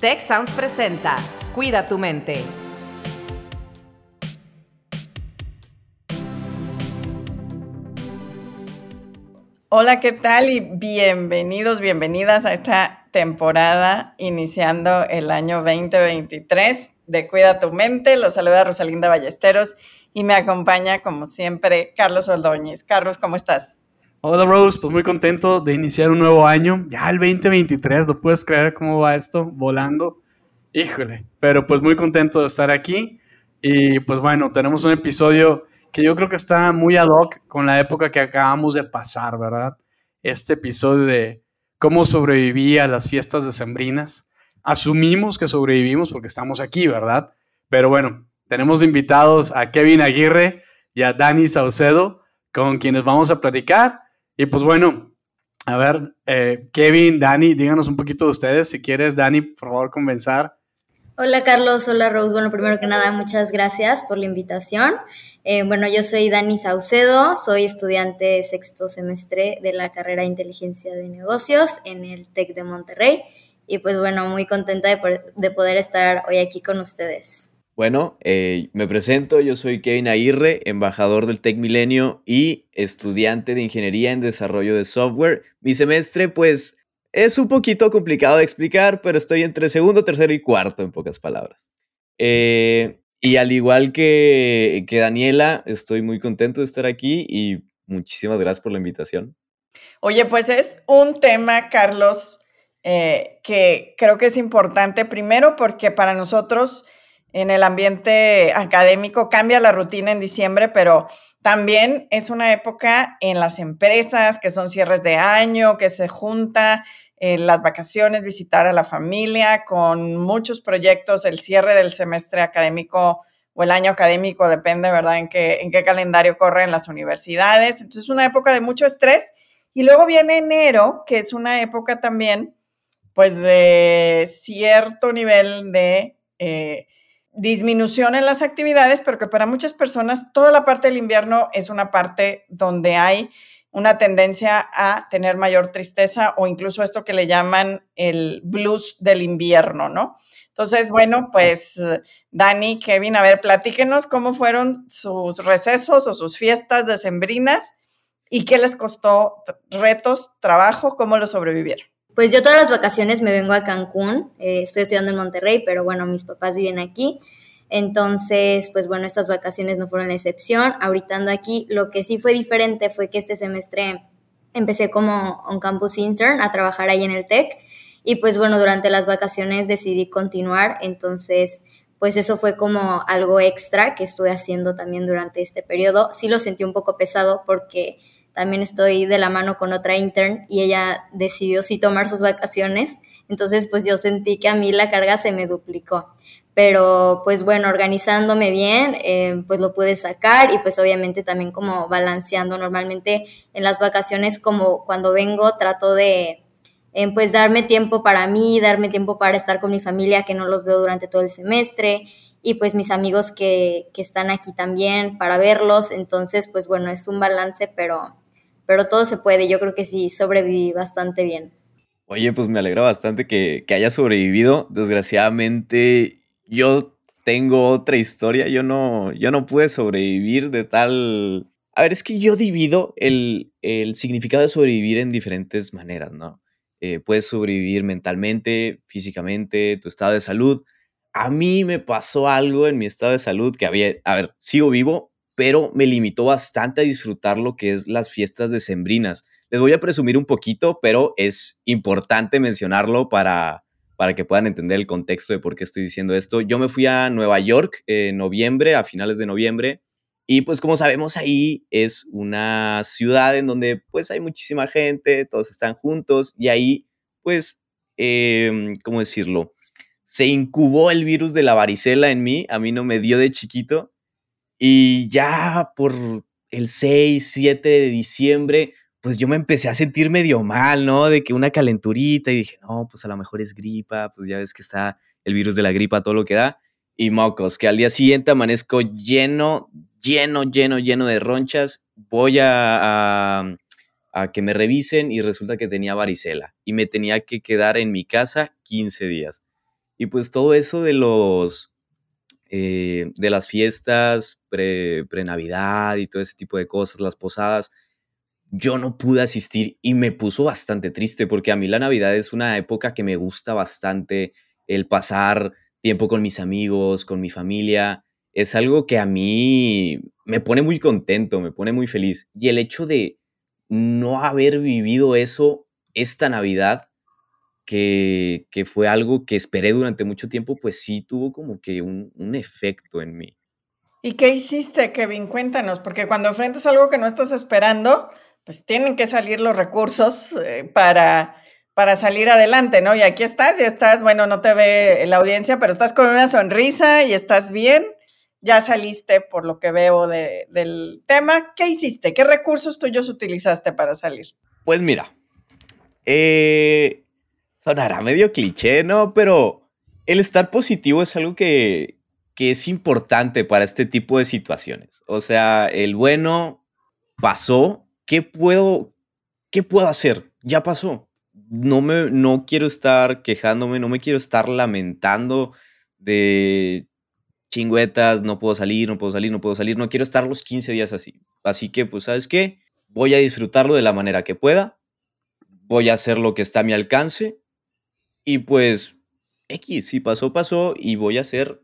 Tech Sounds presenta Cuida tu mente. Hola, ¿qué tal? Y bienvenidos, bienvenidas a esta temporada iniciando el año 2023 de Cuida tu mente. Los saluda Rosalinda Ballesteros y me acompaña, como siempre, Carlos Ordóñez. Carlos, ¿cómo estás? Hola Rose, pues muy contento de iniciar un nuevo año. Ya el 2023, ¿lo puedes creer cómo va esto? Volando. Híjole, pero pues muy contento de estar aquí. Y pues bueno, tenemos un episodio que yo creo que está muy ad hoc con la época que acabamos de pasar, ¿verdad? Este episodio de cómo sobreviví a las fiestas decembrinas. Asumimos que sobrevivimos porque estamos aquí, ¿verdad? Pero bueno, tenemos invitados a Kevin Aguirre y a Dani Saucedo, con quienes vamos a platicar. Y pues bueno, a ver, eh, Kevin, Dani, díganos un poquito de ustedes. Si quieres, Dani, por favor, comenzar. Hola Carlos, hola Rose. Bueno, primero que nada, muchas gracias por la invitación. Eh, bueno, yo soy Dani Saucedo, soy estudiante sexto semestre de la carrera de Inteligencia de Negocios en el TEC de Monterrey. Y pues bueno, muy contenta de, de poder estar hoy aquí con ustedes. Bueno, eh, me presento, yo soy Kevin Aguirre, embajador del Tec Milenio y estudiante de Ingeniería en Desarrollo de Software. Mi semestre, pues, es un poquito complicado de explicar, pero estoy entre segundo, tercero y cuarto, en pocas palabras. Eh, y al igual que, que Daniela, estoy muy contento de estar aquí y muchísimas gracias por la invitación. Oye, pues es un tema, Carlos, eh, que creo que es importante, primero porque para nosotros en el ambiente académico cambia la rutina en diciembre, pero también es una época en las empresas que son cierres de año, que se junta en las vacaciones, visitar a la familia, con muchos proyectos, el cierre del semestre académico o el año académico, depende, ¿verdad?, en qué, en qué calendario corre en las universidades. Entonces es una época de mucho estrés. Y luego viene enero, que es una época también, pues, de cierto nivel de eh, disminución en las actividades, pero que para muchas personas toda la parte del invierno es una parte donde hay una tendencia a tener mayor tristeza o incluso esto que le llaman el blues del invierno, ¿no? Entonces, bueno, pues Dani, Kevin, a ver, platíquenos cómo fueron sus recesos o sus fiestas decembrinas y qué les costó retos, trabajo, cómo lo sobrevivieron. Pues yo todas las vacaciones me vengo a Cancún, eh, estoy estudiando en Monterrey, pero bueno, mis papás viven aquí. Entonces, pues bueno, estas vacaciones no fueron la excepción. Ahorita ando aquí, lo que sí fue diferente fue que este semestre empecé como un campus intern a trabajar ahí en el TEC y pues bueno, durante las vacaciones decidí continuar, entonces pues eso fue como algo extra que estuve haciendo también durante este periodo. Sí lo sentí un poco pesado porque también estoy de la mano con otra intern y ella decidió sí tomar sus vacaciones, entonces pues yo sentí que a mí la carga se me duplicó. Pero pues bueno, organizándome bien, eh, pues lo pude sacar y pues obviamente también como balanceando normalmente en las vacaciones como cuando vengo trato de eh, pues darme tiempo para mí, darme tiempo para estar con mi familia que no los veo durante todo el semestre y pues mis amigos que, que están aquí también para verlos, entonces pues bueno, es un balance, pero, pero todo se puede, yo creo que sí sobreviví bastante bien. Oye, pues me alegra bastante que, que haya sobrevivido. Desgraciadamente, yo tengo otra historia. Yo no, yo no pude sobrevivir de tal. A ver, es que yo divido el, el significado de sobrevivir en diferentes maneras, ¿no? Eh, puedes sobrevivir mentalmente, físicamente, tu estado de salud. A mí me pasó algo en mi estado de salud que había, a ver, sigo vivo, pero me limitó bastante a disfrutar lo que es las fiestas decembrinas. Les voy a presumir un poquito, pero es importante mencionarlo para, para que puedan entender el contexto de por qué estoy diciendo esto. Yo me fui a Nueva York en noviembre, a finales de noviembre, y pues como sabemos ahí es una ciudad en donde pues hay muchísima gente, todos están juntos, y ahí pues, eh, ¿cómo decirlo? Se incubó el virus de la varicela en mí, a mí no me dio de chiquito, y ya por el 6, 7 de diciembre, pues yo me empecé a sentir medio mal, ¿no? De que una calenturita y dije, no, pues a lo mejor es gripa, pues ya ves que está el virus de la gripa, todo lo que da. Y mocos, que al día siguiente amanezco lleno, lleno, lleno, lleno de ronchas. Voy a, a, que me revisen y resulta que tenía varicela y me tenía que quedar en mi casa 15 días. Y pues todo eso de los, eh, de las fiestas pre-Navidad y todo ese tipo de cosas, las posadas, yo no pude asistir y me puso bastante triste porque a mí la Navidad es una época que me gusta bastante, el pasar tiempo con mis amigos, con mi familia, es algo que a mí me pone muy contento, me pone muy feliz. Y el hecho de no haber vivido eso esta Navidad, que, fue algo que esperé durante mucho tiempo, pues sí tuvo como que un, un efecto en mí. ¿Y qué hiciste, Kevin? Cuéntanos, porque cuando enfrentas algo que no estás esperando, pues tienen que salir los recursos eh, para, para salir adelante, ¿no? Y aquí estás, ya estás, bueno, no te ve la audiencia, pero estás con una sonrisa y estás bien. Ya saliste, por lo que veo del tema. ¿Qué hiciste? ¿Qué recursos tuyos utilizaste para salir? Pues mira, eh, sonará medio cliché, ¿no? Pero el estar positivo es algo que, que es importante para este tipo de situaciones. O sea, el bueno pasó ¿qué puedo, qué puedo hacer? Ya pasó. No, me, no quiero estar quejándome, no me quiero estar lamentando de chingüetas, no puedo salir, no puedo salir, no puedo salir, no quiero estar los 15 días así. Así que, pues, ¿sabes qué? Voy a disfrutarlo de la manera que pueda, voy a hacer lo que está a mi alcance y pues, X, si pasó, pasó y voy a hacer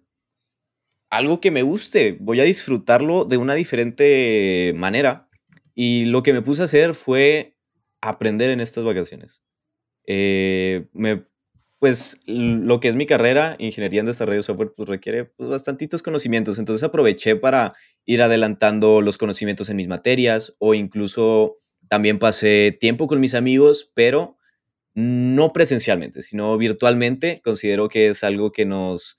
algo que me guste, voy a disfrutarlo de una diferente manera y lo que me puse a hacer fue aprender en estas vacaciones. Eh, me, pues lo que es mi carrera, ingeniería en desarrollo de software, pues requiere pues, bastantitos conocimientos. Entonces aproveché para ir adelantando los conocimientos en mis materias o incluso también pasé tiempo con mis amigos, pero no presencialmente, sino virtualmente. Considero que es algo que nos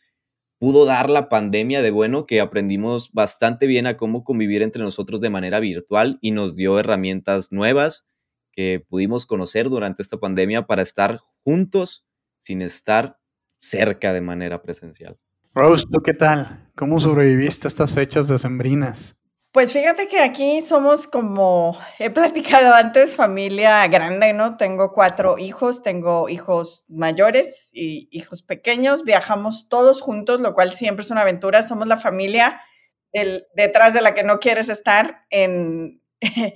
pudo dar la pandemia de bueno que aprendimos bastante bien a cómo convivir entre nosotros de manera virtual y nos dio herramientas nuevas que pudimos conocer durante esta pandemia para estar juntos sin estar cerca de manera presencial. Rose, ¿tú qué tal? ¿Cómo sobreviviste a estas fechas decembrinas? Pues fíjate que aquí somos como he platicado antes, familia grande, ¿no? Tengo cuatro hijos, tengo hijos mayores y hijos pequeños, viajamos todos juntos, lo cual siempre es una aventura. Somos la familia detrás de la que no quieres estar en,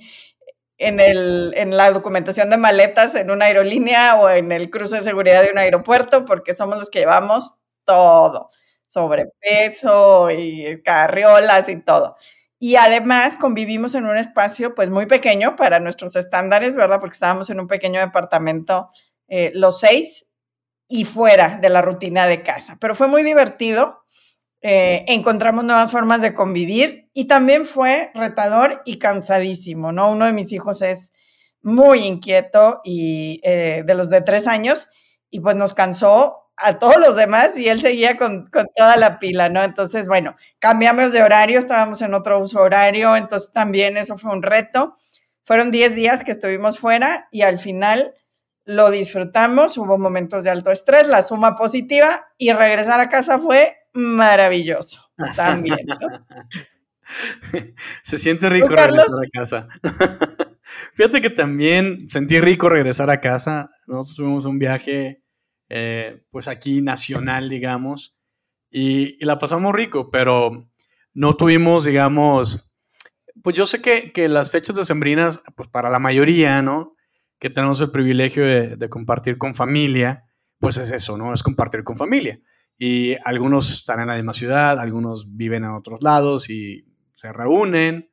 en, el, en la documentación de maletas en una aerolínea o en el cruce de seguridad de un aeropuerto, porque somos los que llevamos todo, sobrepeso y carriolas y todo. Y además convivimos en un espacio pues muy pequeño para nuestros estándares, ¿verdad? Porque estábamos en un pequeño departamento eh, los seis y fuera de la rutina de casa. Pero fue muy divertido. Eh, encontramos nuevas formas de convivir y también fue retador y cansadísimo, ¿no? Uno de mis hijos es muy inquieto y eh, de los de tres años y pues nos cansó a todos los demás y él seguía con, toda la pila, ¿no? Entonces, bueno, cambiamos de horario, estábamos en otro uso horario, entonces también eso fue un reto. Fueron 10 días que estuvimos fuera y al final lo disfrutamos, hubo momentos de alto estrés, la suma positiva y regresar a casa fue maravilloso también. Se siente rico regresar a casa. Fíjate que también sentí rico regresar a casa. Nosotros tuvimos un viaje eh, pues aquí nacional, digamos, y, la pasamos rico, pero no tuvimos, digamos, pues yo sé que, que las fechas decembrinas, pues para la mayoría, ¿no? Que tenemos el privilegio de, compartir con familia, pues es eso, ¿no? Es compartir con familia. Y algunos están en la misma ciudad, algunos viven en otros lados y se reúnen.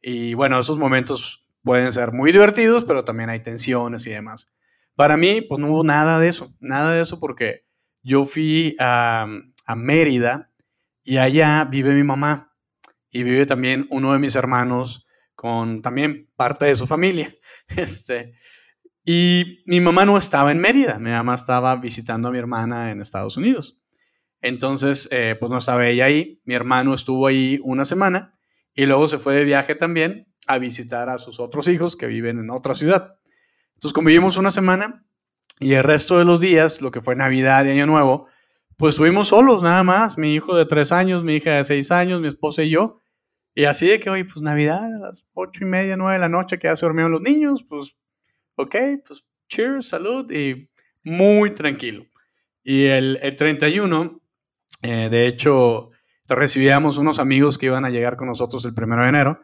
Y bueno, esos momentos pueden ser muy divertidos, pero también hay tensiones y demás. Para mí, pues no hubo nada de eso, nada de eso porque yo fui a, Mérida y allá vive mi mamá y vive también uno de mis hermanos con también parte de su familia. Este, y mi mamá no estaba en Mérida, mi mamá estaba visitando a mi hermana en Estados Unidos. Entonces, eh, pues no estaba ella ahí, mi hermano estuvo ahí una semana y luego se fue de viaje también a visitar a sus otros hijos que viven en otra ciudad. Entonces convivimos una semana y el resto de los días, lo que fue Navidad y Año Nuevo, pues estuvimos solos nada más, mi hijo de tres años, mi hija de seis años, mi esposa y yo. Y así de que, oye, pues Navidad a las ocho y media, nueve de la noche, que ya se durmieron los niños, pues, ok, pues cheers, salud y muy tranquilo. Y el, 31, eh, de hecho, recibíamos unos amigos que iban a llegar con nosotros el 1 de enero.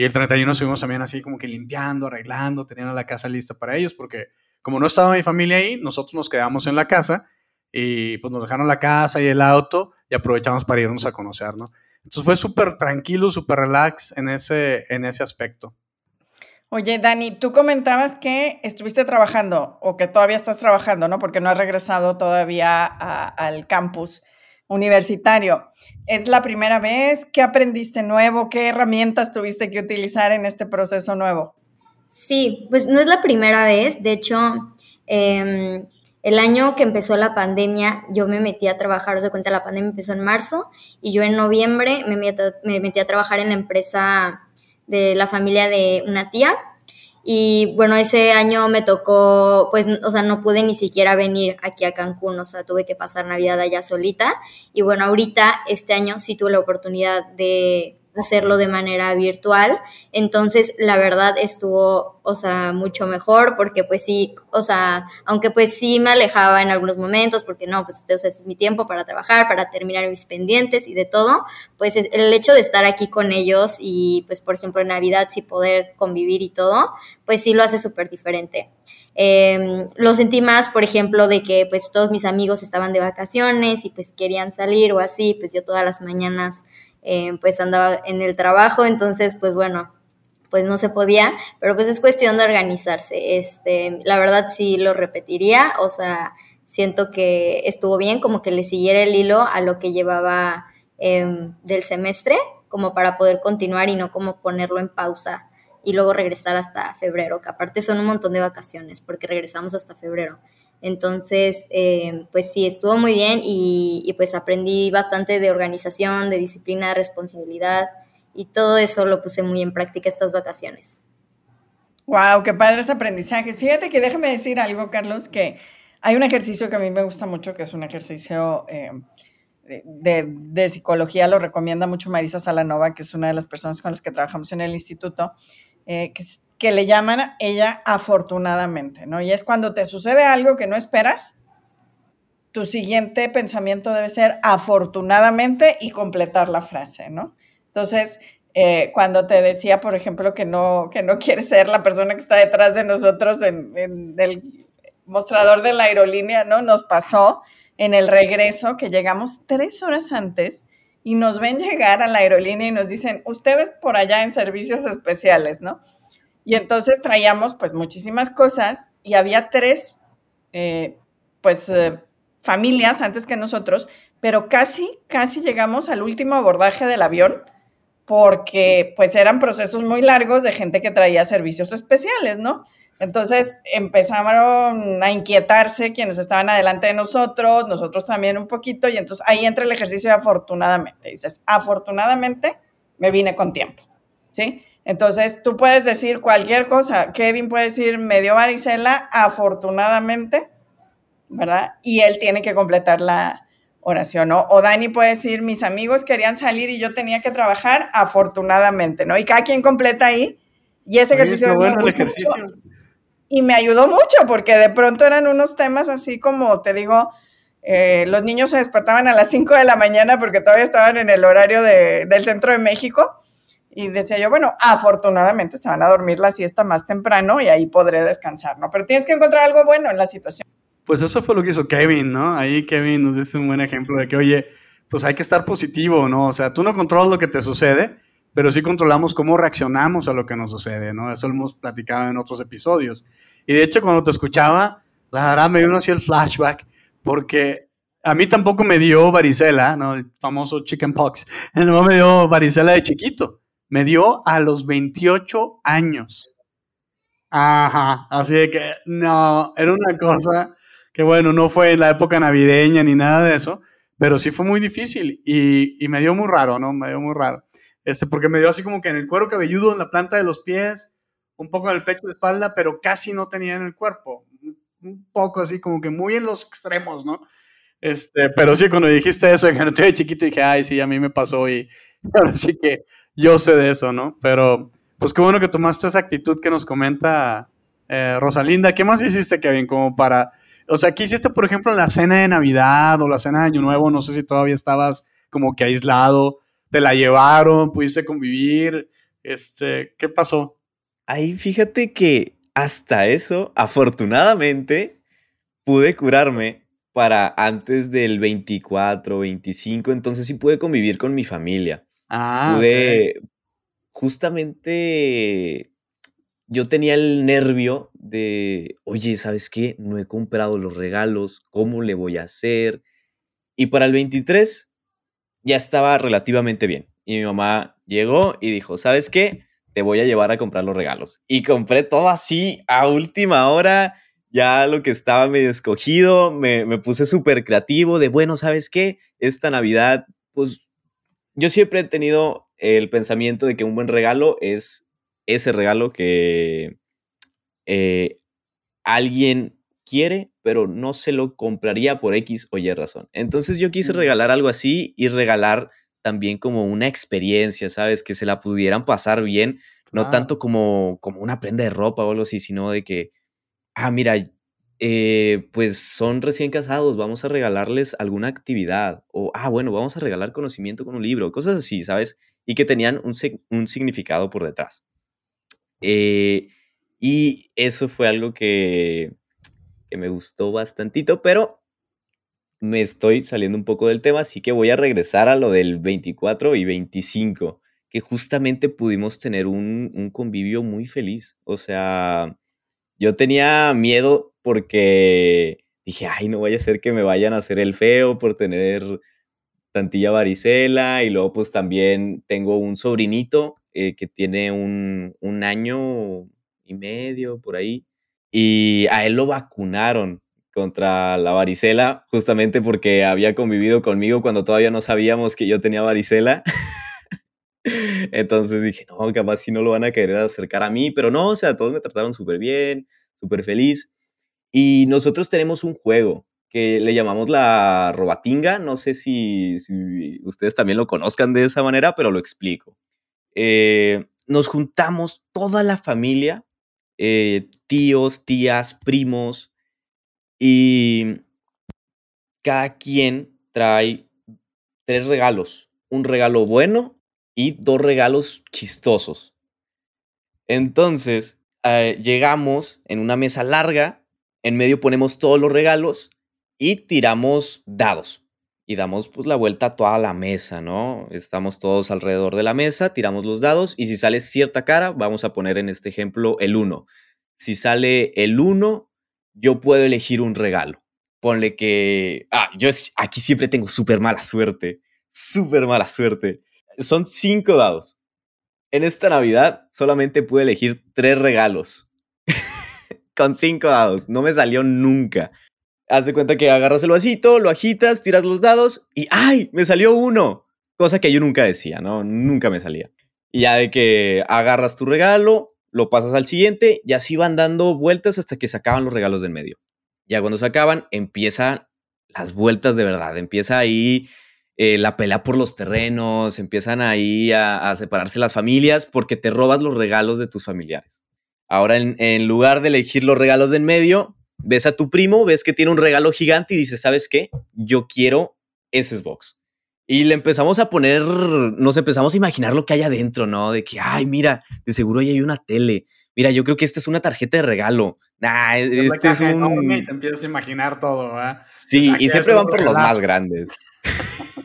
Y el 31 estuvimos también así como que limpiando, arreglando, teniendo la casa lista para ellos, porque como no estaba mi familia ahí, nosotros nos quedamos en la casa y pues nos dejaron la casa y el auto y aprovechamos para irnos a conocer, ¿no? Entonces fue súper tranquilo, súper relax en ese, en ese aspecto. Oye, Dani, tú comentabas que estuviste trabajando o que todavía estás trabajando, ¿no? Porque no has regresado todavía al campus universitario. ¿Es la primera vez? ¿Qué aprendiste nuevo? ¿Qué herramientas tuviste que utilizar en este proceso nuevo? Sí, pues no es la primera vez. De hecho, em, el año que empezó la pandemia, yo me metí a trabajar, os de cuenta, la pandemia empezó en marzo y yo en noviembre me metí, a trabajar en la empresa de la familia de una tía. Y bueno, ese año me tocó, pues, o sea, no pude ni siquiera venir aquí a Cancún, o sea, tuve que pasar Navidad allá solita. Y bueno, ahorita, este año sí tuve la oportunidad de hacerlo de manera virtual. Entonces, la verdad estuvo, o sea, mucho mejor porque pues sí, o sea, aunque pues sí me alejaba en algunos momentos porque no, pues ese es mi tiempo para trabajar, para terminar mis pendientes y de todo, pues el hecho de estar aquí con ellos y pues por ejemplo en Navidad sí poder convivir y todo, pues sí lo hace súper diferente. Em, lo sentí más, por ejemplo, de que pues todos mis amigos estaban de vacaciones y pues querían salir o así, pues yo todas las mañanas eh, pues andaba en el trabajo, entonces pues bueno, pues no se podía, pero pues es cuestión de organizarse. Este, la verdad sí lo repetiría, o sea, siento que estuvo bien, como que le siguiera el hilo a lo que llevaba em, del semestre, como para poder continuar y no como ponerlo en pausa y luego regresar hasta febrero, que aparte son un montón de vacaciones, porque regresamos hasta febrero. Entonces, eh, pues sí, estuvo muy bien y, pues aprendí bastante de organización, de disciplina, responsabilidad y todo eso lo puse muy en práctica estas vacaciones. Wow, qué padres aprendizajes. Fíjate que déjame decir algo, Carlos, que hay un ejercicio que a mí me gusta mucho, que es un ejercicio eh, de, psicología, lo recomienda mucho Marisa Salanova, que es una de las personas con las que trabajamos en el instituto, eh, que le llaman ella afortunadamente, ¿no? Y es cuando te sucede algo que no esperas, tu siguiente pensamiento debe ser afortunadamente y completar la frase, ¿no? Entonces, eh, cuando te decía, por ejemplo, que no, que no quieres ser la persona que está detrás de nosotros en, en el mostrador de la aerolínea, ¿no? Nos pasó en el regreso que llegamos tres horas antes y nos ven llegar a la aerolínea y nos dicen, ustedes por allá en servicios especiales, ¿no? Y entonces traíamos pues muchísimas cosas y había tres, eh, pues, eh, familias antes que nosotros, pero casi, casi llegamos al último abordaje del avión porque pues eran procesos muy largos de gente que traía servicios especiales, ¿no? Entonces empezaron a inquietarse quienes estaban adelante de nosotros, nosotros también un poquito, y entonces ahí entra el ejercicio de afortunadamente. Dices, afortunadamente me vine con tiempo, ¿sí? Entonces, tú puedes decir cualquier cosa. Kevin puede decir, me dio varicela, afortunadamente, ¿verdad? Y él tiene que completar la oración, ¿no? O Dani puede decir, mis amigos querían salir y yo tenía que trabajar, afortunadamente, ¿no? Y cada quien completa ahí. Y ese ejercicio... bueno el ejercicio. y me ayudó mucho porque de pronto eran unos temas así como, te digo, eh, los niños se despertaban a las 5 de la mañana porque todavía estaban en el horario del centro de México y decía yo, bueno, afortunadamente se van a dormir la siesta más temprano y ahí podré descansar, ¿no? Pero tienes que encontrar algo bueno en la situación. Pues eso fue lo que hizo Kevin, ¿no? Ahí Kevin nos dice un buen ejemplo de que, oye, pues hay que estar positivo, ¿no? O sea, tú no controlas lo que te sucede, pero sí controlamos cómo reaccionamos a lo que nos sucede, ¿no? Eso lo hemos platicado en otros episodios. Y de hecho, cuando te escuchaba, la verdad me dio así el flashback, porque a mí tampoco me dio varicela, ¿no? El famoso chicken pox. No me dio varicela de chiquito me dio a los 28 años. Ajá, así de que no, era una cosa que bueno, no fue en la época navideña ni nada de eso, pero sí fue muy difícil y, me dio muy raro, ¿no? Me dio muy raro. Este, porque me dio así como que en el cuero cabelludo, en la planta de los pies, un poco en el pecho y espalda, pero casi no tenía en el cuerpo. Un poco así, como que muy en los extremos, ¿no? Este, pero sí, cuando dijiste eso, no de chiquito, dije, ay, sí, a mí me pasó y ahora sí que yo sé de eso, ¿no? Pero pues qué bueno que tomaste esa actitud que nos comenta eh, Rosalinda. ¿Qué más hiciste, Kevin, como para O sea, ¿qué hiciste, por ejemplo, la cena de Navidad o la cena de Año Nuevo? No sé si todavía estabas como que aislado. ¿Te la llevaron? ¿Pudiste convivir? Este, ¿qué pasó? Ahí fíjate que hasta eso, afortunadamente, pude curarme para antes del 24, 25, entonces sí pude convivir con mi familia. Ah, pude, justamente, yo tenía el nervio de, oye, ¿sabes qué? No he comprado los regalos, ¿cómo le voy a hacer? Y para el 23 ya estaba relativamente bien. Y mi mamá llegó y dijo, ¿sabes qué? Te voy a llevar a comprar los regalos. Y compré todo así a última hora ya lo que estaba medio escogido, me, me puse súper creativo de, bueno, ¿sabes qué? Esta Navidad, pues yo siempre he tenido el pensamiento de que un buen regalo es ese regalo que eh, alguien quiere, pero no se lo compraría por X o Y razón. Entonces yo quise regalar algo así y regalar también como una experiencia, ¿sabes? Que se la pudieran pasar bien, no tanto como, como una prenda de ropa o algo así, sino de que ah, mira, eh, pues son recién casados, vamos a regalarles alguna actividad. O, ah, bueno, vamos a regalar conocimiento con un libro, cosas así, ¿sabes? Y que tenían un, un significado por detrás. Eh, y eso fue algo que, que me gustó bastantito, pero me estoy saliendo un poco del tema, así que voy a regresar a lo del 24 y 25, que justamente pudimos tener un, un convivio muy feliz. O sea, yo tenía miedo porque dije, ay, no vaya a ser que me vayan a hacer el feo por tener tantilla varicela. Y luego pues también tengo un sobrinito eh, que tiene un, un año y medio por ahí. Y a él lo vacunaron contra la varicela, justamente porque había convivido conmigo cuando todavía no sabíamos que yo tenía varicela. Entonces dije, no, capaz si no lo van a querer acercar a mí, pero no, o sea, todos me trataron súper bien, súper feliz. Y nosotros tenemos un juego que le llamamos la robatinga, no sé si, ustedes también lo conozcan de esa manera, pero lo explico. Eh, nos juntamos toda la familia, eh, tíos, tías, primos, y cada quien trae tres regalos, un regalo bueno y dos regalos chistosos. Entonces, eh, llegamos en una mesa larga, en medio ponemos todos los regalos y tiramos dados. Y damos pues la vuelta a toda la mesa, ¿no? Estamos todos alrededor de la mesa, tiramos los dados y si sale cierta cara, vamos a poner en este ejemplo el 1. Si sale el 1, yo puedo elegir un regalo. Ponle que... Ah, yo aquí siempre tengo súper mala suerte. Súper mala suerte. Son cinco dados. En esta Navidad solamente pude elegir tres regalos. Con cinco dados. No me salió nunca. Haz de cuenta que agarras el vasito, lo agitas, tiras los dados y ¡ay! Me salió uno. Cosa que yo nunca decía, ¿no? Nunca me salía. Y ya de que agarras tu regalo, lo pasas al siguiente y así van dando vueltas hasta que se acaban los regalos del medio. Ya cuando se acaban, empiezan las vueltas de verdad. Empieza ahí eh, la pelea por los terrenos, empiezan ahí a, separarse las familias porque te robas los regalos de tus familiares. Ahora, en, lugar de elegir los regalos de en medio, ves a tu primo, ves que tiene un regalo gigante y dices, ¿sabes qué? Yo quiero ese Xbox. Y le empezamos a poner, nos empezamos a imaginar lo que hay adentro, ¿no? De que, ay, mira, de seguro ya hay una tele. Mira, yo creo que esta es una tarjeta de regalo. Nah, este es un... Y te empiezas a imaginar todo, ¿verdad? Sí, y siempre van por los más grandes.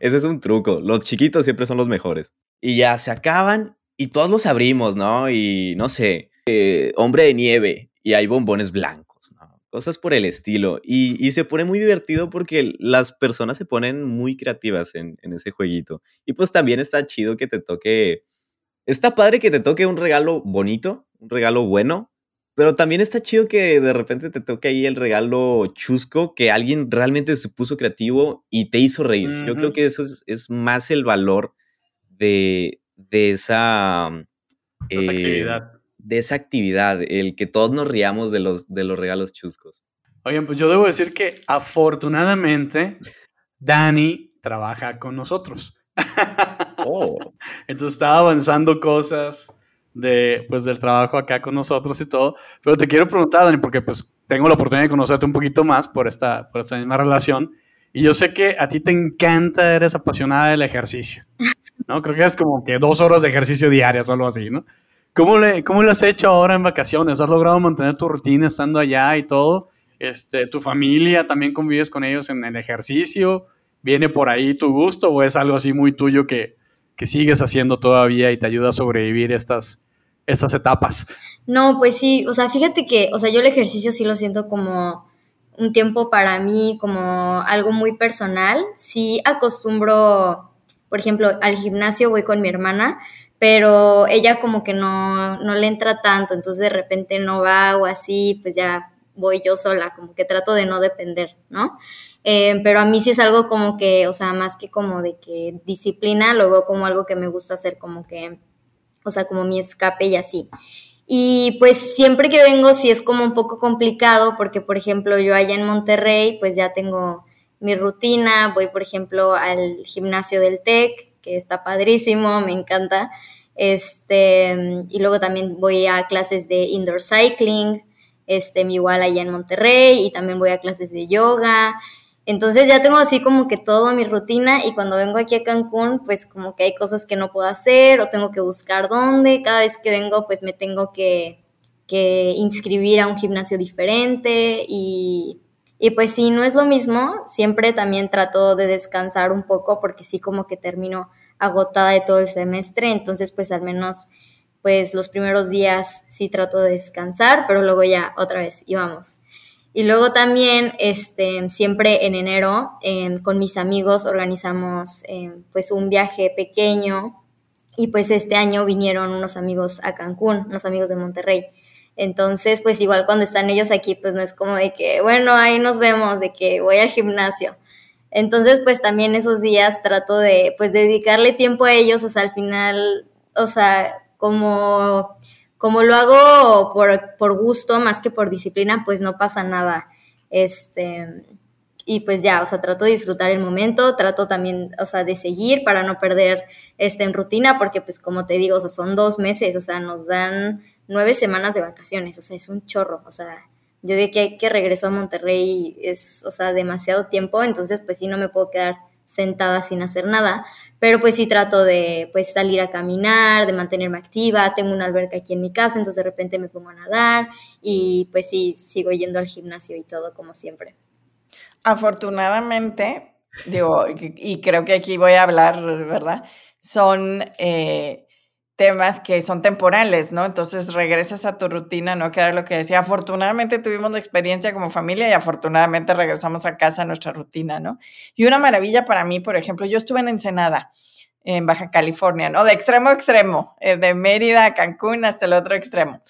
Ese es un truco. Los chiquitos siempre son los mejores. Y ya se acaban y todos los abrimos, ¿no? Y no sé, eh, hombre de nieve y hay bombones blancos, ¿no? Cosas por el estilo. Y, se pone muy divertido porque las personas se ponen muy creativas en, en ese jueguito. Y pues también está chido que te toque... Está padre que te toque un regalo bonito, un regalo bueno, pero también está chido que de repente te toque ahí el regalo chusco, que alguien realmente se puso creativo y te hizo reír. Yo creo que eso es, más el valor de, de esa, esa actividad. Eh, de esa actividad, el que todos nos riamos de los, de los regalos chuscos. Oigan, pues yo debo decir que afortunadamente Dani trabaja con nosotros. Oh. Entonces estaba avanzando cosas de, pues, del trabajo acá con nosotros y todo. Pero te quiero preguntar, Dani, porque pues tengo la oportunidad de conocerte un poquito más por esta, por esta misma relación. Y yo sé que a ti te encanta, eres apasionada del ejercicio, ¿no? Creo que es como que dos horas de ejercicio diarias o algo así, ¿no? ¿Cómo le, ¿Cómo le has hecho ahora en vacaciones? ¿Has logrado mantener tu rutina estando allá y todo? Este, ¿Tu familia también convives con ellos en el ejercicio? ¿Viene por ahí tu gusto o es algo así muy tuyo que, que sigues haciendo todavía y te ayuda a sobrevivir estas, estas etapas? No, pues sí, o sea, fíjate que, o sea, yo el ejercicio sí lo siento como un tiempo para mí, como algo muy personal. Sí acostumbro, por ejemplo, al gimnasio voy con mi hermana, pero ella como que no, no le entra tanto, entonces de repente no va o así, pues ya voy yo sola, como que trato de no depender, ¿no? Eh, pero a mí sí es algo como que, o sea, más que como de que disciplina, lo veo como algo que me gusta hacer, como que, o sea, como mi escape y así. Y pues siempre que vengo sí es como un poco complicado porque, por ejemplo, yo allá en Monterrey, pues ya tengo mi rutina, voy, por ejemplo, al gimnasio del TEC, que está padrísimo, me encanta. Este, y luego también voy a clases de indoor cycling, este, igual allá en Monterrey, y también voy a clases de yoga. Entonces ya tengo así como que todo mi rutina y cuando vengo aquí a Cancún, pues como que hay cosas que no puedo hacer o tengo que buscar dónde. Cada vez que vengo, pues me tengo que, que inscribir a un gimnasio diferente y, y pues sí, no es lo mismo, siempre también trato de descansar un poco porque sí como que termino agotada de todo el semestre, entonces pues al menos pues los primeros días sí trato de descansar, pero luego ya otra vez y. Y luego también, este, siempre en enero, em, con mis amigos organizamos em, pues un viaje pequeño y pues este año vinieron unos amigos a Cancún, unos amigos de Monterrey. Entonces, pues igual cuando están ellos aquí, pues no es como de que, bueno, ahí nos vemos, de que voy al gimnasio. Entonces, pues también esos días trato de, pues, dedicarle tiempo a ellos, o sea, al final, o sea, como, como lo hago por, por gusto más que por disciplina, pues no pasa nada. Este, y pues ya, o sea, trato de disfrutar el momento, trato también, o sea, de seguir para no perder este, en rutina, porque pues como te digo, o sea, son dos meses, o sea, nos dan nueve semanas de vacaciones, o sea, es un chorro, o sea, yo de que, que regreso a Monterrey es, o sea, demasiado tiempo, entonces pues sí no me puedo quedar sentada sin hacer nada, pero pues sí trato de pues salir a caminar, de mantenerme activa, tengo una alberca aquí en mi casa, entonces de repente me pongo a nadar y pues sí sigo yendo al gimnasio y todo como siempre. Afortunadamente, digo, y creo que aquí voy a hablar, ¿verdad? Son eh, temas que son temporales, ¿no? Entonces regresas a tu rutina, ¿no? Que era lo que decía. Afortunadamente tuvimos la experiencia como familia y afortunadamente regresamos a casa a nuestra rutina, ¿no? Y una maravilla para mí, por ejemplo, yo estuve en Ensenada, en Baja California, ¿no? De extremo a extremo, eh, de Mérida a Cancún hasta el otro extremo.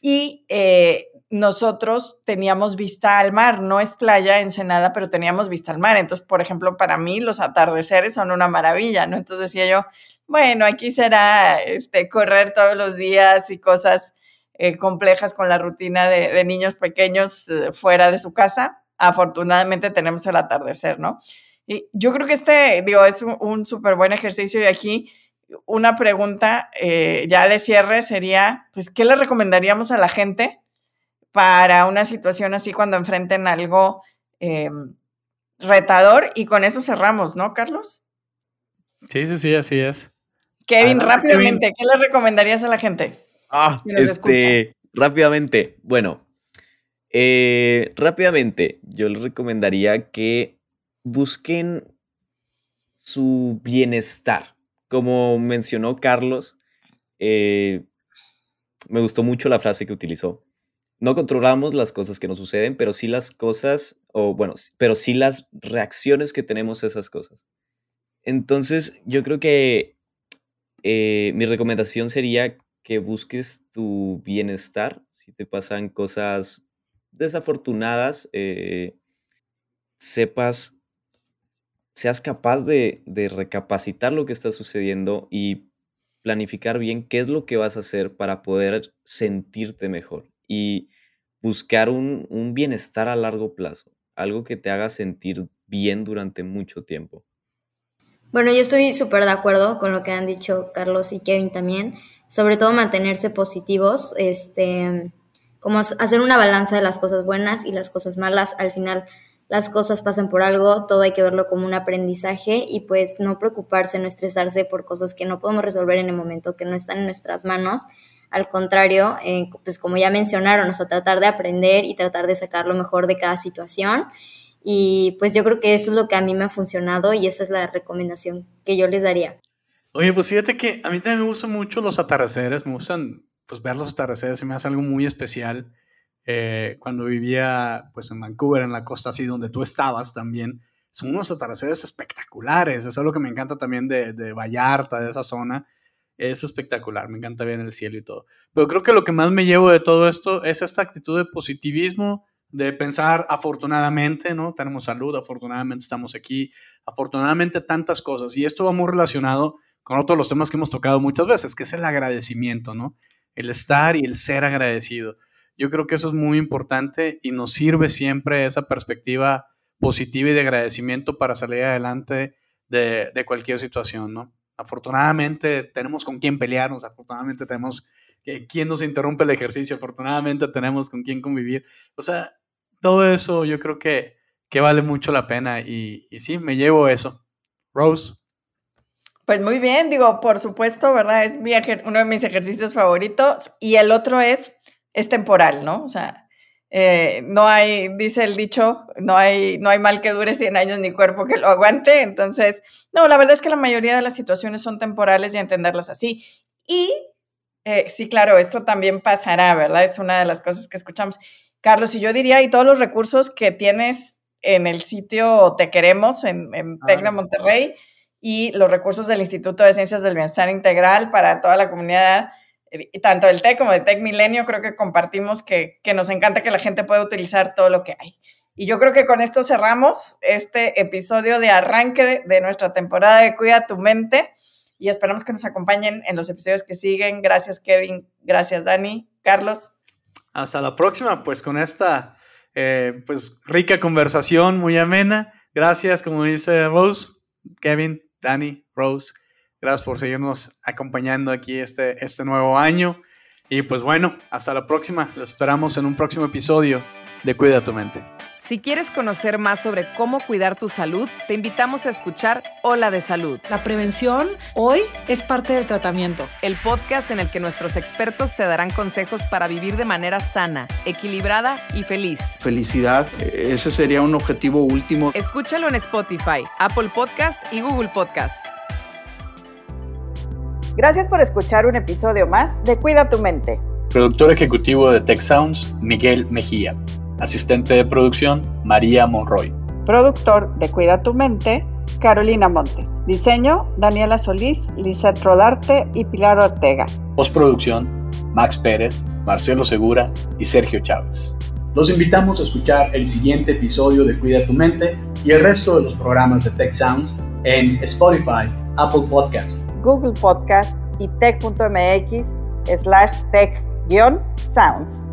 Y eh, nosotros teníamos vista al mar, no es playa Ensenada, pero teníamos vista al mar. Entonces, por ejemplo, para mí los atardeceres son una maravilla, ¿no? Entonces decía yo, bueno, aquí será este, correr todos los días y cosas eh, complejas con la rutina de, niños pequeños eh, fuera de su casa. Afortunadamente tenemos el atardecer, ¿no? Y yo creo que este, digo, es un súper buen ejercicio y aquí una pregunta eh, ya de cierre sería, pues, ¿qué le recomendaríamos a la gente? Para una situación así cuando enfrenten algo em, retador y con eso cerramos, ¿no, Carlos? Sí, sí, sí, así es. Kevin, rápidamente, ¿qué le recomendarías a la gente? Ah, este, rápidamente, bueno, eh, rápidamente, yo les recomendaría que busquen su bienestar. Como mencionó Carlos, eh, me gustó mucho la frase que utilizó no controlamos las cosas que nos suceden, pero sí las cosas, o bueno, pero sí las reacciones que tenemos a esas cosas. Entonces, yo creo que eh, mi recomendación sería que busques tu bienestar. Si te pasan cosas desafortunadas, eh, sepas, seas capaz de, de recapacitar lo que está sucediendo y planificar bien qué es lo que vas a hacer para poder sentirte mejor y buscar un, bienestar a largo plazo, algo que te haga sentir bien durante mucho tiempo. Bueno, yo estoy súper de acuerdo con lo que han dicho Carlos y Kevin también, sobre todo mantenerse positivos. Este, como hacer una balanza de las cosas buenas y las cosas malas. Al final las cosas pasan por algo, todo hay que verlo como un aprendizaje y pues no preocuparse, no estresarse por cosas que no podemos resolver en el momento, que no están en nuestras manos. Al contrario, eh, pues como ya mencionaron, o sea, tratar de aprender y tratar de sacar lo mejor de cada situación. Y pues yo creo que eso es lo que a mí me ha funcionado y esa es la recomendación que yo les daría. Oye, pues fíjate que a mí también me gustan mucho los atardeceres, me gustan pues ver los atardeceres, se me hace algo muy especial. Eh, cuando vivía pues en Vancouver, en la costa así donde tú estabas también, son unos atardeceres espectaculares, eso es lo que me encanta también de, de Vallarta, de esa zona, es espectacular, me encanta ver el cielo y todo. Pero creo que lo que más me llevo de todo esto es esta actitud de positivismo, de pensar afortunadamente, ¿no? Tenemos salud, afortunadamente estamos aquí, afortunadamente tantas cosas. Y esto va muy relacionado con otros los temas que hemos tocado muchas veces, que es el agradecimiento, ¿no? El estar y el ser agradecido. Yo creo que eso es muy importante y nos sirve siempre esa perspectiva positiva y de agradecimiento para salir adelante de, cualquier situación, ¿no? Afortunadamente tenemos con quién pelearnos, afortunadamente tenemos quien nos interrumpe el ejercicio, afortunadamente tenemos con quién convivir. O sea, todo eso yo creo que, que vale mucho la pena y, y sí, me llevo eso. Rose. Pues muy bien, digo, por supuesto, ¿verdad? Es mi uno de mis ejercicios favoritos y el otro es es temporal, ¿no? O sea, eh, no hay, dice el dicho, no hay, no hay mal que dure 100 años ni cuerpo que lo aguante. Entonces, no, la verdad es que la mayoría de las situaciones son temporales y entenderlas así. Y eh, sí, claro, esto también pasará, ¿verdad? Es una de las cosas que escuchamos. Carlos, y yo diría, y todos los recursos que tienes en el sitio Te Queremos, en, en TEC de Monterrey, y los recursos del Instituto de Ciencias del Bienestar Integral para toda la comunidad tanto del TEC como de TEC Milenio, creo que compartimos que, nos encanta que la gente pueda utilizar todo lo que hay. Y yo creo que con esto cerramos este episodio de arranque de, nuestra temporada de Cuida tu mente y esperamos que nos acompañen en los episodios que siguen. Gracias Kevin, gracias Dani, Carlos. Hasta la próxima, pues con esta eh, pues rica conversación muy amena. Gracias, como dice Rose, Kevin, Dani, Rose. Gracias por seguirnos acompañando aquí este, este nuevo año. Y pues bueno, hasta la próxima. Los esperamos en un próximo episodio de Cuida tu mente. Si quieres conocer más sobre cómo cuidar tu salud, te invitamos a escuchar Hola de Salud. La prevención hoy es parte del tratamiento. El podcast en el que nuestros expertos te darán consejos para vivir de manera sana, equilibrada y feliz. Felicidad, ese sería un objetivo último. Escúchalo en Spotify, Apple Podcast y Google Podcast. Gracias por escuchar un episodio más de Cuida tu mente. Productor ejecutivo de Tech Sounds, Miguel Mejía. Asistente de producción, María Monroy. Productor de Cuida tu mente, Carolina Montes. Diseño, Daniela Solís, Lizeth Rodarte y Pilar Ortega. Postproducción, Max Pérez, Marcelo Segura y Sergio Chávez. Los invitamos a escuchar el siguiente episodio de Cuida tu mente y el resto de los programas de Tech Sounds en Spotify, Apple Podcasts Google Podcast y tech.mx slash tech-sounds.